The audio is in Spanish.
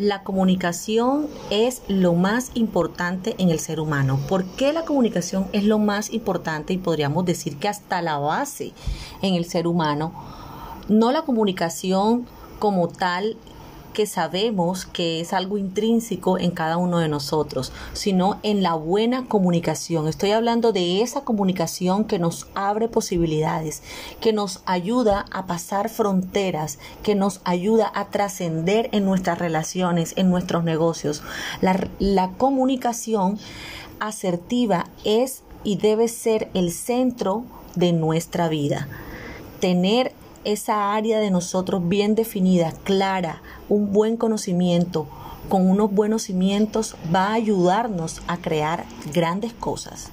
la comunicación es lo más importante en el ser humano. ¿Por qué la comunicación es lo más importante y podríamos decir que hasta la base en el ser humano? No la comunicación como tal que sabemos que es algo intrínseco en cada uno de nosotros, sino en la buena comunicación. Estoy hablando de esa comunicación que nos abre posibilidades, que nos ayuda a pasar fronteras, que nos ayuda a trascender en nuestras relaciones, en nuestros negocios. La, comunicación asertiva es y debe ser el centro de nuestra vida. Tener esa área de nosotros bien definida, clara, un buen conocimiento, con unos buenos cimientos, va a ayudarnos a crear grandes cosas.